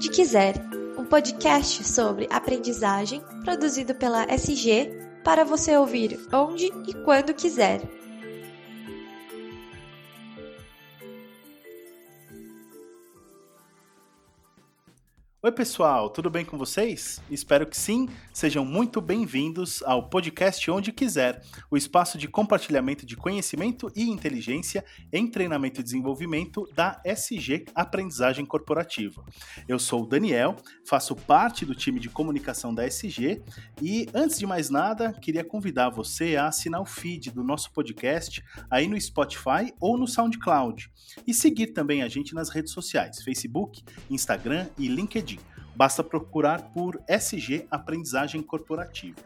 Onde Quiser, um podcast sobre aprendizagem produzido pela SG para você ouvir onde e quando quiser. Oi, pessoal, tudo bem com vocês? Espero que sim. Sejam muito bem-vindos ao podcast Onde Quiser, o espaço de compartilhamento de conhecimento e inteligência em treinamento e desenvolvimento da SG Aprendizagem Corporativa. Eu sou o Daniel, faço parte do time de comunicação da SG e, antes de mais nada, queria convidar você a assinar o feed do nosso podcast aí no Spotify ou no SoundCloud e seguir também a gente nas redes sociais, Facebook, Instagram e LinkedIn. Basta procurar por SG Aprendizagem Corporativa.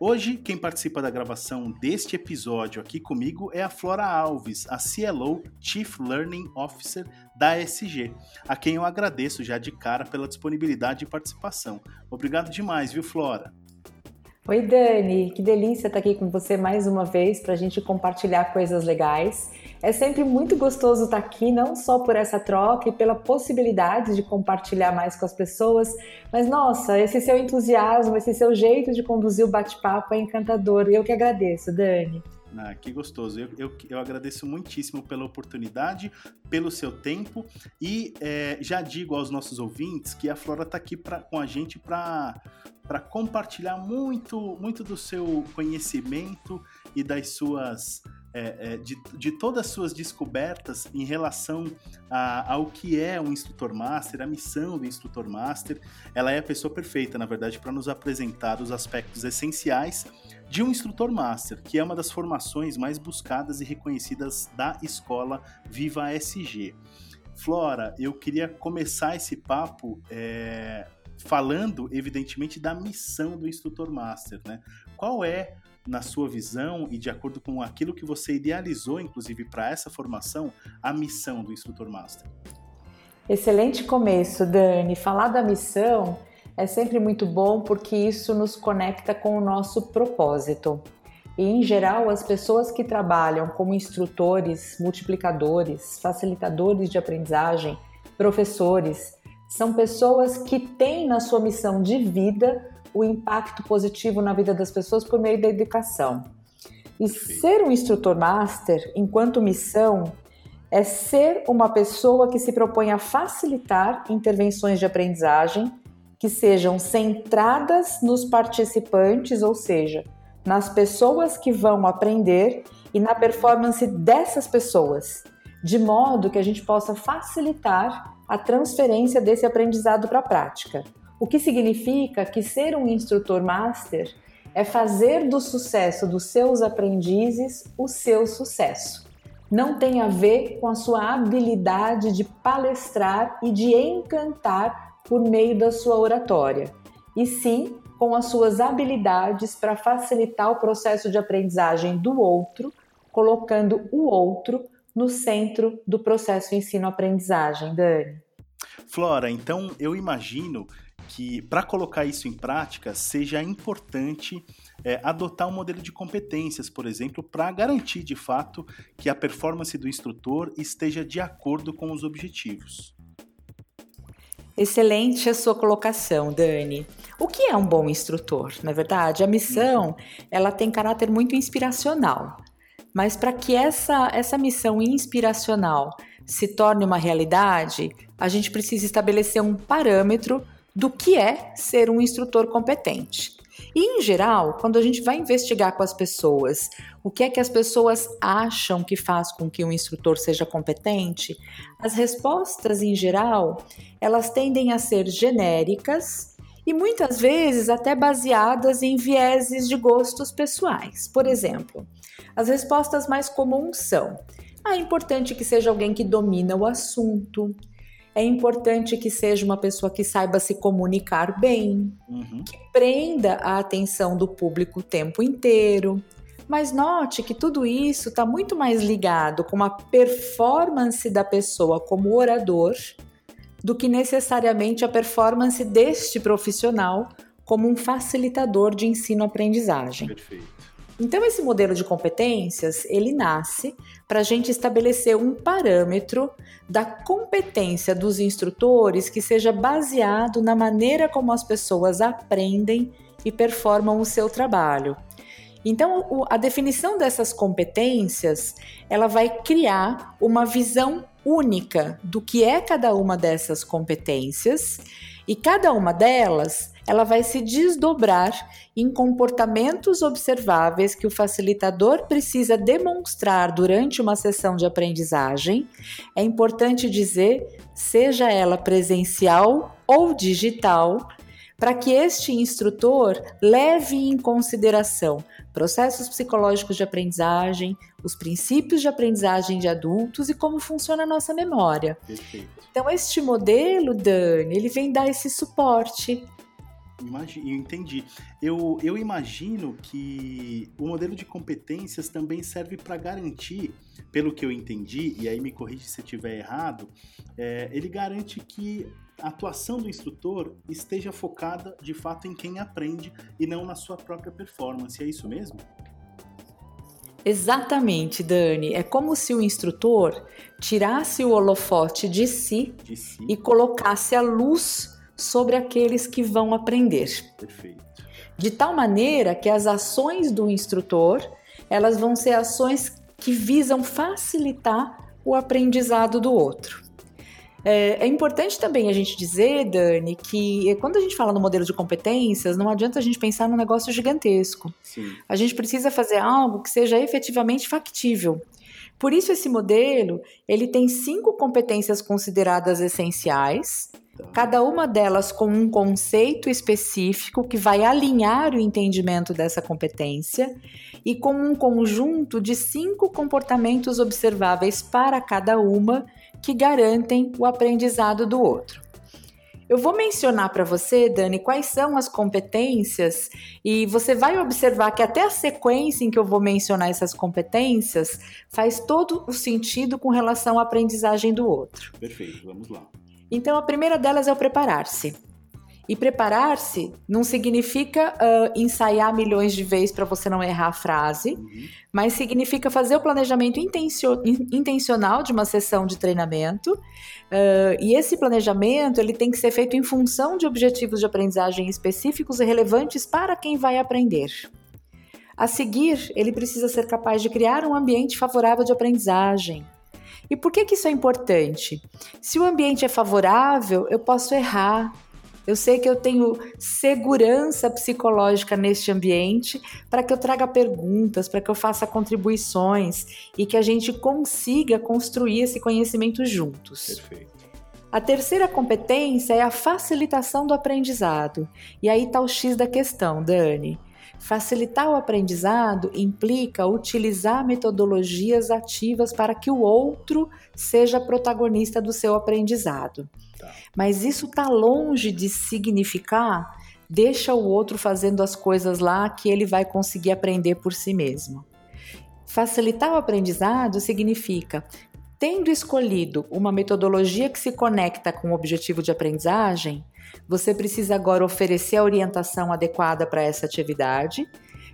Hoje, quem participa da gravação deste episódio aqui comigo é a Flora Alves, a CLO Chief Learning Officer da SG, a quem eu agradeço já de cara pela disponibilidade de participação. Obrigado demais, viu, Flora? Oi, Dani, que delícia estar aqui com você mais uma vez para a gente compartilhar coisas legais. É sempre muito gostoso estar aqui, não só por essa troca e pela possibilidade de compartilhar mais com as pessoas, mas nossa, esse seu entusiasmo, esse seu jeito de conduzir o bate-papo é encantador e eu que agradeço, Dani. Ah, que gostoso. Eu, eu, eu, agradeço muitíssimo pela oportunidade, pelo seu tempo e é, já digo aos nossos ouvintes que a Flora está aqui pra, com a gente para compartilhar muito, muito do seu conhecimento e das suas é, é, de, de, todas as suas descobertas em relação a, ao que é um instrutor master, a missão do instrutor master. Ela é a pessoa perfeita, na verdade, para nos apresentar os aspectos essenciais de um instrutor master, que é uma das formações mais buscadas e reconhecidas da escola Viva SG. Flora, eu queria começar esse papo é, falando, evidentemente, da missão do instrutor master, né? Qual é, na sua visão e de acordo com aquilo que você idealizou, inclusive para essa formação, a missão do instrutor master? Excelente começo, Dani. Falar da missão é sempre muito bom porque isso nos conecta com o nosso propósito. E, em geral, as pessoas que trabalham como instrutores, multiplicadores, facilitadores de aprendizagem, professores, são pessoas que têm na sua missão de vida o impacto positivo na vida das pessoas por meio da educação. E ser um instrutor master, enquanto missão, é ser uma pessoa que se propõe a facilitar intervenções de aprendizagem que sejam centradas nos participantes, ou seja, nas pessoas que vão aprender e na performance dessas pessoas, de modo que a gente possa facilitar a transferência desse aprendizado para a prática. O que significa que ser um instrutor master é fazer do sucesso dos seus aprendizes o seu sucesso. Não tem a ver com a sua habilidade de palestrar e de encantar por meio da sua oratória, e sim com as suas habilidades para facilitar o processo de aprendizagem do outro, colocando o outro no centro do processo ensino-aprendizagem, Dani. Flora, então eu imagino que para colocar isso em prática seja importante é, adotar um modelo de competências, por exemplo, para garantir de fato que a performance do instrutor esteja de acordo com os objetivos. Excelente a sua colocação, Dani. O que é um bom instrutor? Na verdade, a missão ela tem caráter muito inspiracional. Mas para que essa, essa missão inspiracional se torne uma realidade, a gente precisa estabelecer um parâmetro do que é ser um instrutor competente. E, em geral, quando a gente vai investigar com as pessoas o que é que as pessoas acham que faz com que um instrutor seja competente, as respostas, em geral, elas tendem a ser genéricas e muitas vezes até baseadas em vieses de gostos pessoais. Por exemplo, as respostas mais comuns são: ah, é importante que seja alguém que domina o assunto, é importante que seja uma pessoa que saiba se comunicar bem, uhum. que prenda a atenção do público o tempo inteiro. Mas note que tudo isso está muito mais ligado com a performance da pessoa como orador do que necessariamente a performance deste profissional como um facilitador de ensino-aprendizagem. Perfeito. Então, esse modelo de competências ele nasce para a gente estabelecer um parâmetro da competência dos instrutores que seja baseado na maneira como as pessoas aprendem e performam o seu trabalho. Então, a definição dessas competências, ela vai criar uma visão única do que é cada uma dessas competências e cada uma delas ela vai se desdobrar em comportamentos observáveis que o facilitador precisa demonstrar durante uma sessão de aprendizagem. É importante dizer, seja ela presencial ou digital, para que este instrutor leve em consideração processos psicológicos de aprendizagem, os princípios de aprendizagem de adultos e como funciona a nossa memória. Perfeito. Então, este modelo, Dani, ele vem dar esse suporte. Imagino, entendi. Eu, eu imagino que o modelo de competências também serve para garantir, pelo que eu entendi, e aí me corrija se eu estiver errado, é, ele garante que a atuação do instrutor esteja focada de fato em quem aprende e não na sua própria performance. É isso mesmo? Exatamente, Dani. É como se o instrutor tirasse o holofote de si, de si. e colocasse a luz sobre aqueles que vão aprender. Perfeito. De tal maneira que as ações do instrutor, elas vão ser ações que visam facilitar o aprendizado do outro. É, é, importante também a gente dizer, Dani, que quando a gente fala no modelo de competências, não adianta a gente pensar num negócio gigantesco. Sim. A gente precisa fazer algo que seja efetivamente factível. Por isso esse modelo ele tem cinco competências consideradas essenciais. Cada uma delas com um conceito específico que vai alinhar o entendimento dessa competência e com um conjunto de cinco comportamentos observáveis para cada uma que garantem o aprendizado do outro. Eu vou mencionar para você, Dani, quais são as competências e você vai observar que até a sequência em que eu vou mencionar essas competências faz todo o sentido com relação à aprendizagem do outro. Perfeito, vamos lá. Então, a primeira delas é o preparar-se. E preparar-se não significa uh, ensaiar milhões de vezes para você não errar a frase, uhum. mas significa fazer o planejamento intencional de uma sessão de treinamento. Uh, e esse planejamento ele tem que ser feito em função de objetivos de aprendizagem específicos e relevantes para quem vai aprender. A seguir, ele precisa ser capaz de criar um ambiente favorável de aprendizagem. E por que, que isso é importante? Se o ambiente é favorável, eu posso errar, eu sei que eu tenho segurança psicológica neste ambiente para que eu traga perguntas, para que eu faça contribuições e que a gente consiga construir esse conhecimento juntos. Perfeito. A terceira competência é a facilitação do aprendizado. E aí está o X da questão, Dani. Facilitar o aprendizado implica utilizar metodologias ativas para que o outro seja protagonista do seu aprendizado. Tá. Mas isso está longe de significar deixa o outro fazendo as coisas lá que ele vai conseguir aprender por si mesmo. Facilitar o aprendizado significa Tendo escolhido uma metodologia que se conecta com o objetivo de aprendizagem, você precisa agora oferecer a orientação adequada para essa atividade,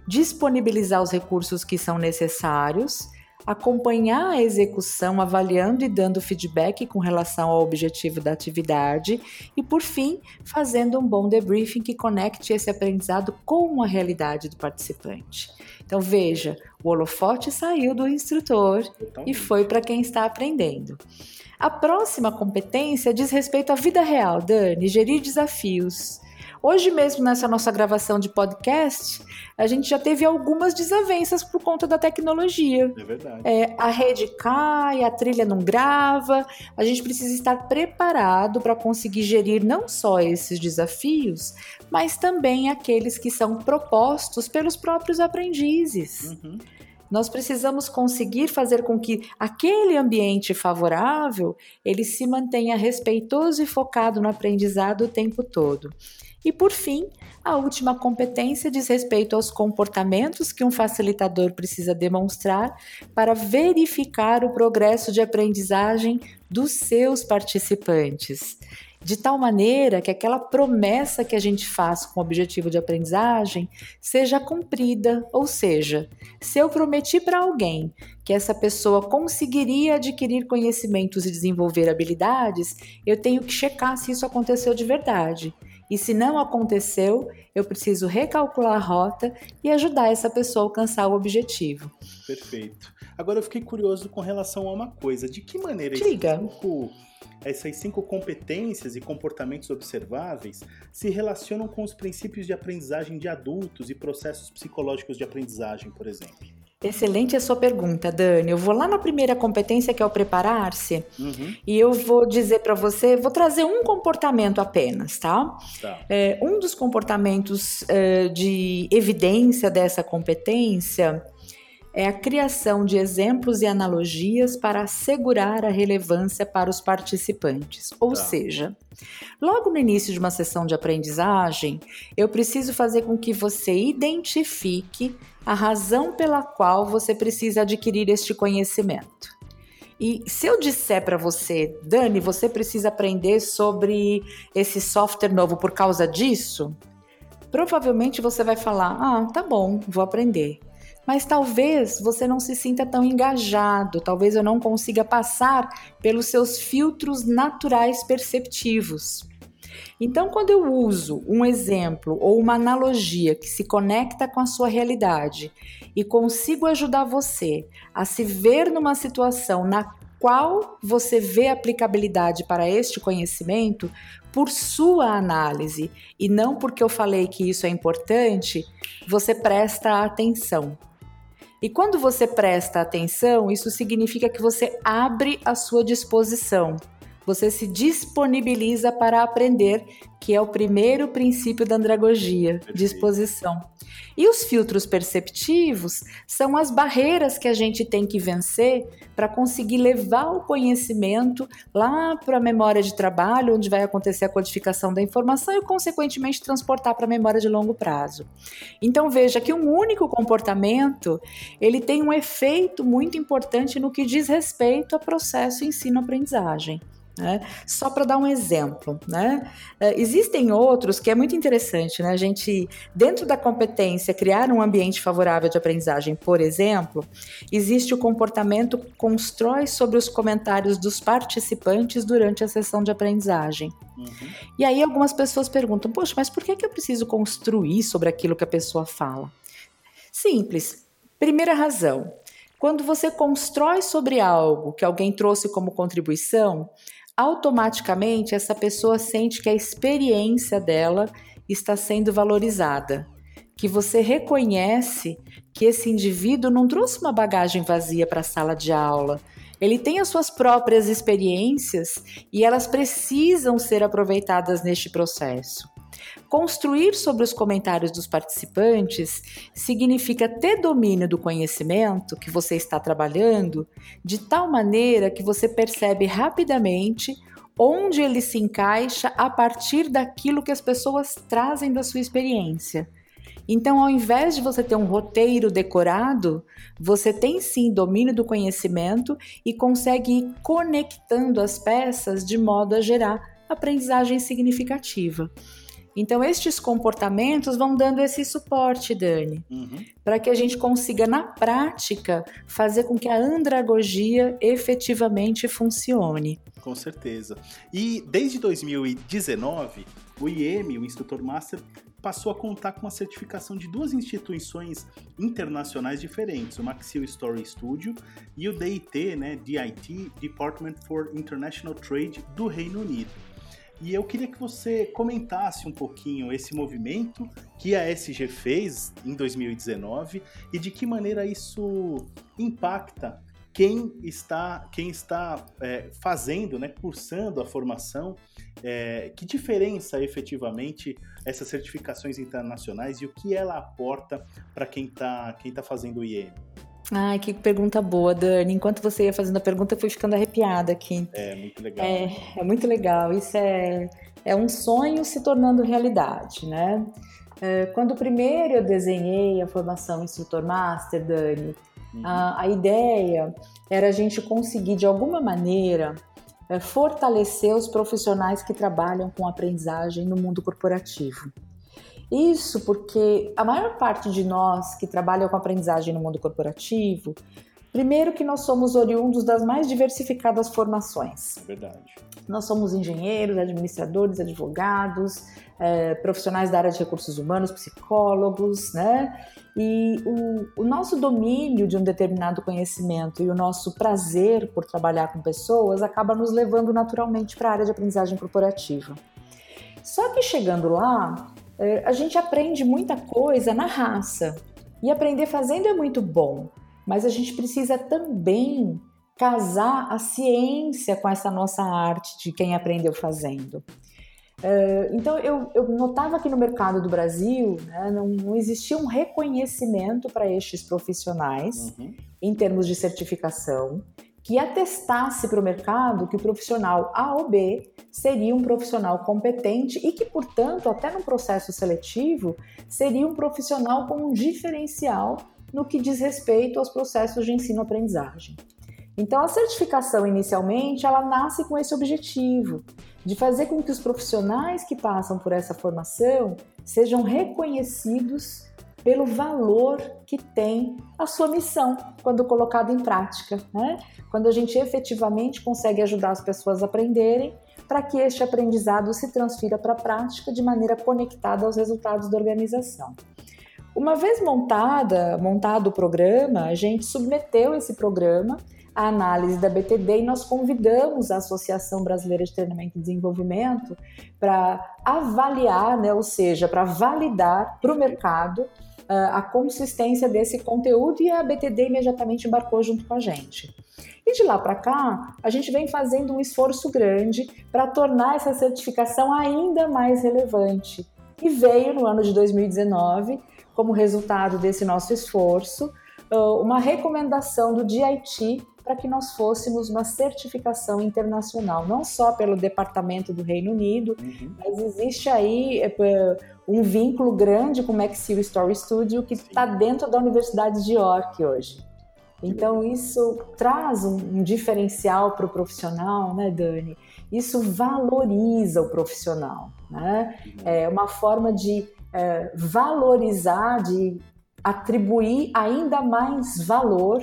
disponibilizar os recursos que são necessários acompanhar a execução, avaliando e dando feedback com relação ao objetivo da atividade e, por fim, fazendo um bom debriefing que conecte esse aprendizado com a realidade do participante. Então, veja, o holofote saiu do instrutor Totalmente. e foi para quem está aprendendo. A próxima competência diz respeito à vida real, Dani, gerir desafios. Hoje mesmo, nessa nossa gravação de podcast, a gente já teve algumas desavenças por conta da tecnologia. É verdade. É, a rede cai, a trilha não grava. A gente precisa estar preparado para conseguir gerir não só esses desafios, mas também aqueles que são propostos pelos próprios aprendizes. Uhum nós precisamos conseguir fazer com que aquele ambiente favorável ele se mantenha respeitoso e focado no aprendizado o tempo todo. E por fim, a última competência diz respeito aos comportamentos que um facilitador precisa demonstrar para verificar o progresso de aprendizagem dos seus participantes. De tal maneira que aquela promessa que a gente faz com o objetivo de aprendizagem seja cumprida. Ou seja, se eu prometi para alguém que essa pessoa conseguiria adquirir conhecimentos e desenvolver habilidades, eu tenho que checar se isso aconteceu de verdade. E se não aconteceu, eu preciso recalcular a rota e ajudar essa pessoa a alcançar o objetivo. Perfeito. Agora eu fiquei curioso com relação a uma coisa. De que maneira Diga. cinco, essas cinco competências e comportamentos observáveis se relacionam com os princípios de aprendizagem de adultos e processos psicológicos de aprendizagem, por exemplo? Excelente a sua pergunta, Dani. Eu vou lá na primeira competência, que é o preparar-se, Uhum. e eu vou dizer para você, vou trazer um comportamento apenas, tá? Tá. É, um dos comportamentos é, de evidência dessa competência é a criação de exemplos e analogias para assegurar a relevância para os participantes. Ou Tá. seja, logo no início de uma sessão de aprendizagem, eu preciso fazer com que você identifique a razão pela qual você precisa adquirir este conhecimento. E se eu disser para você, Dani, você precisa aprender sobre esse software novo por causa disso, provavelmente você vai falar: ah, tá bom, vou aprender. Mas talvez você não se sinta tão engajado, talvez eu não consiga passar pelos seus filtros naturais perceptivos. Então, quando eu uso um exemplo ou uma analogia que se conecta com a sua realidade e consigo ajudar você a se ver numa situação na qual você vê aplicabilidade para este conhecimento por sua análise e não porque eu falei que isso é importante, você presta atenção. E quando você presta atenção, isso significa que você abre a sua disposição. Você se disponibiliza para aprender, que é o primeiro princípio da andragogia, Perfeito. disposição. E os filtros perceptivos são as barreiras que a gente tem que vencer para conseguir levar o conhecimento lá para a memória de trabalho, onde vai acontecer a codificação da informação e, consequentemente, transportar para a memória de longo prazo. Então veja que um único comportamento ele tem um efeito muito importante no que diz respeito ao processo ensino-aprendizagem. Né? Só para dar um exemplo, né? Uh, existem outros que é muito interessante, né? A gente, dentro da competência, criar um ambiente favorável de aprendizagem, por exemplo, existe o comportamento constrói sobre os comentários dos participantes durante a sessão de aprendizagem. Uhum. E aí algumas pessoas perguntam, poxa, mas por que, que eu preciso construir sobre aquilo que a pessoa fala? Simples. Primeira razão, quando você constrói sobre algo que alguém trouxe como contribuição, automaticamente essa pessoa sente que a experiência dela está sendo valorizada, que você reconhece que esse indivíduo não trouxe uma bagagem vazia para a sala de aula. Ele tem as suas próprias experiências e elas precisam ser aproveitadas neste processo. Construir sobre os comentários dos participantes significa ter domínio do conhecimento que você está trabalhando de tal maneira que você percebe rapidamente onde ele se encaixa a partir daquilo que as pessoas trazem da sua experiência. Então, ao invés de você ter um roteiro decorado, você tem sim domínio do conhecimento e consegue ir conectando as peças de modo a gerar aprendizagem significativa. Então, estes comportamentos vão dando esse suporte, Dani, Uhum. para que a gente consiga, na prática, fazer com que a andragogia efetivamente funcione. Com certeza. E desde 2019, o IEM, o Instrutor Master, passou a contar com a certificação de duas instituições internacionais diferentes, o Maxil Story Studio e o DIT, né, DIT, Department for International Trade do Reino Unido. E eu queria que você comentasse um pouquinho esse movimento que a SG fez em 2019 e de que maneira isso impacta quem está, quem está é, fazendo, né, cursando a formação, é, que diferença efetivamente essas certificações internacionais e o que ela aporta para quem está quem tá fazendo o IEM? Ai, que pergunta boa, Dani. Enquanto você ia fazendo a pergunta, eu fui ficando arrepiada aqui. É muito legal. É, é muito legal. Isso é, é um sonho se tornando realidade, né? É, quando primeiro eu desenhei a formação instrutor master, Dani, Uhum. a, a ideia era a gente conseguir de alguma maneira é, fortalecer os profissionais que trabalham com aprendizagem no mundo corporativo. Isso porque a maior parte de nós que trabalham com aprendizagem no mundo corporativo, primeiro que nós somos oriundos das mais diversificadas formações. É verdade. Nós somos engenheiros, administradores, advogados, é, profissionais da área de recursos humanos, psicólogos, né? E o, o, nosso domínio de um determinado conhecimento e o nosso prazer por trabalhar com pessoas acaba nos levando naturalmente para a área de aprendizagem corporativa. Só que chegando lá, a gente aprende muita coisa na raça. E aprender fazendo é muito bom, mas a gente precisa também casar a ciência com essa nossa arte de quem aprendeu fazendo. É, então eu, eu, notava que no mercado do Brasil né, não, não, existia um reconhecimento para estes profissionais uhum. em termos de certificação que atestasse para o mercado que o profissional A ou B seria um profissional competente e que, portanto, até no processo seletivo, seria um profissional com um diferencial no que diz respeito aos processos de ensino-aprendizagem. Então, a certificação inicialmente ela nasce com esse objetivo de fazer com que os profissionais que passam por essa formação sejam reconhecidos pelo valor que tem a sua missão quando colocada em prática, né? Quando a gente efetivamente consegue ajudar as pessoas a aprenderem para que este aprendizado se transfira para a prática de maneira conectada aos resultados da organização. Uma vez montada, montado o programa, a gente submeteu esse programa à análise da BTD e nós convidamos a Associação Brasileira de Treinamento e Desenvolvimento para avaliar, né, ou seja, para validar para o mercado a consistência desse conteúdo e a BTD imediatamente embarcou junto com a gente. E de lá para cá, a gente vem fazendo um esforço grande para tornar essa certificação ainda mais relevante. E veio no ano de 2019, como resultado desse nosso esforço, ah, uma recomendação do DIT para que nós fôssemos uma certificação internacional, não só pelo Departamento do Reino Unido, uhum. mas existe aí é, um vínculo grande com o McSeal Story Studio que está dentro da Universidade de York hoje. Então isso traz um, um diferencial para o profissional, né, Dani? Isso valoriza o profissional, né? Uhum. É uma forma de é, valorizar, de atribuir ainda mais valor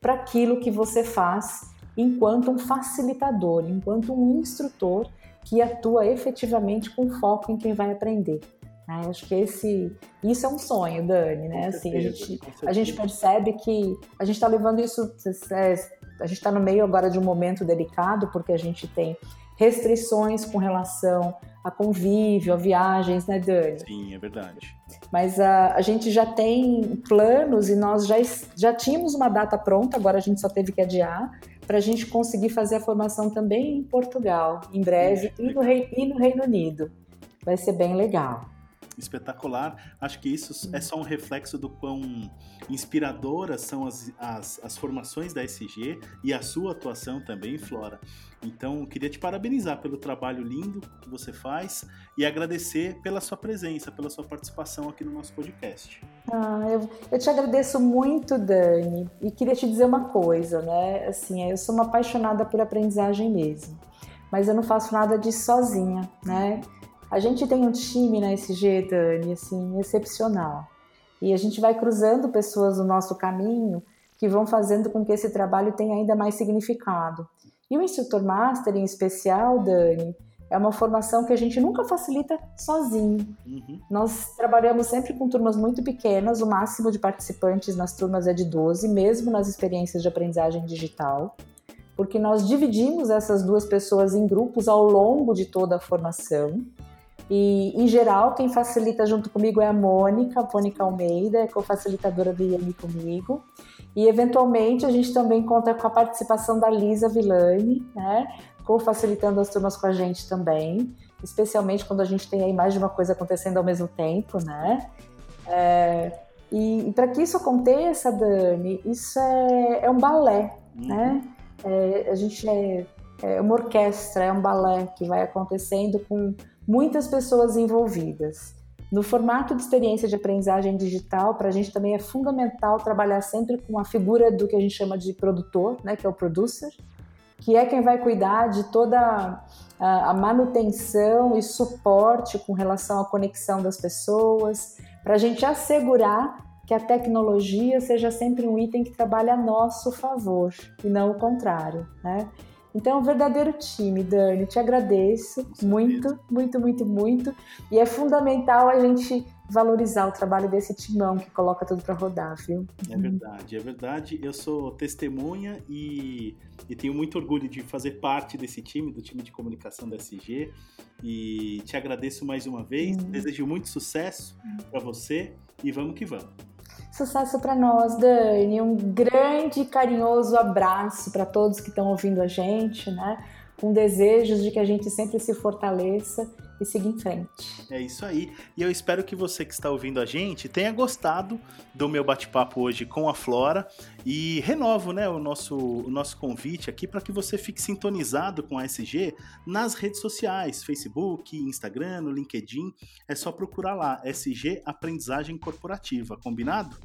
para aquilo que você faz enquanto um facilitador, enquanto um instrutor que atua efetivamente com foco em quem vai aprender. Né? Acho que esse, isso é um sonho, Dani, né? Assim, a, gente, a gente percebe que a gente está levando isso, é, a gente está no meio agora de um momento delicado, porque a gente tem restrições com relação a convívio, a viagens, né, Dani? Sim, é verdade. Mas a, a gente já tem planos e nós já, já tínhamos uma data pronta, agora a gente só teve que adiar, para a gente conseguir fazer a formação também em Portugal, em breve, e no, Rei, e no Reino Unido. Vai ser bem legal espetacular. Acho que isso é só um reflexo do quão inspiradoras são as, as, as, formações da SG e a sua atuação também, Flora. Então, queria te parabenizar pelo trabalho lindo que você faz e agradecer pela sua presença, pela sua participação aqui no nosso podcast. Ah, eu, eu te agradeço muito, Dani, e queria te dizer uma coisa, né? Assim, eu sou uma apaixonada por aprendizagem mesmo, mas eu não faço nada disso sozinha, né? A gente tem um time na SG, Dani, assim, excepcional. E a gente vai cruzando pessoas no nosso caminho que vão fazendo com que esse trabalho tenha ainda mais significado. E o Instrutor Master, em especial, Dani, é uma formação que a gente nunca facilita sozinho. Uhum. Nós trabalhamos sempre com turmas muito pequenas, o máximo de participantes nas turmas é de 12, mesmo nas experiências de aprendizagem digital, porque nós dividimos essas duas pessoas em grupos ao longo de toda a formação. E, em geral, quem facilita junto comigo é a Mônica, a Mônica Almeida, é co-facilitadora do IAMI comigo. E, eventualmente, a gente também conta com a participação da Lisa Villani, né, co-facilitando as turmas com a gente também, especialmente quando a gente tem aí mais de uma coisa acontecendo ao mesmo tempo, né? É, e, e para que isso aconteça, Dani, isso é, é um balé, uhum. né? É, a gente é, é uma orquestra, é um balé que vai acontecendo com muitas pessoas envolvidas. No formato de experiência de aprendizagem digital, para a gente também é fundamental trabalhar sempre com a figura do que a gente chama de produtor, né, que é o producer, que é quem vai cuidar de toda a manutenção e suporte com relação à conexão das pessoas, para a gente assegurar que a tecnologia seja sempre um item que trabalhe a nosso favor e não o contrário, né? Então, é um verdadeiro time, Dani. Te agradeço muito, muito, muito, muito. E é fundamental a gente valorizar o trabalho desse timão que coloca tudo para rodar, viu? É verdade, é verdade. Eu sou testemunha e, e, tenho muito orgulho de fazer parte desse time, do time de comunicação da SG. E te agradeço mais uma vez. Uhum. Desejo muito sucesso para você e vamos que vamos. Sucesso para nós, Dani. Um grande carinhoso abraço para todos que estão ouvindo a gente, né? Com desejos de que a gente sempre se fortaleça e seguir em frente. É isso aí. E eu espero que você que está ouvindo a gente tenha gostado do meu bate-papo hoje com a Flora e renovo, né, o nosso, o nosso convite aqui para que você fique sintonizado com a SG nas redes sociais, Facebook, Instagram, no LinkedIn. É só procurar lá, SG Aprendizagem Corporativa, combinado?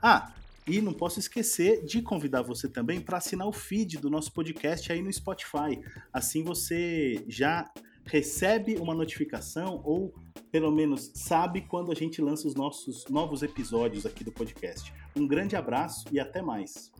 Ah, e não posso esquecer de convidar você também para assinar o feed do nosso podcast aí no Spotify. Assim você já recebe uma notificação ou pelo menos sabe quando a gente lança os nossos novos episódios aqui do podcast. Um grande abraço e até mais.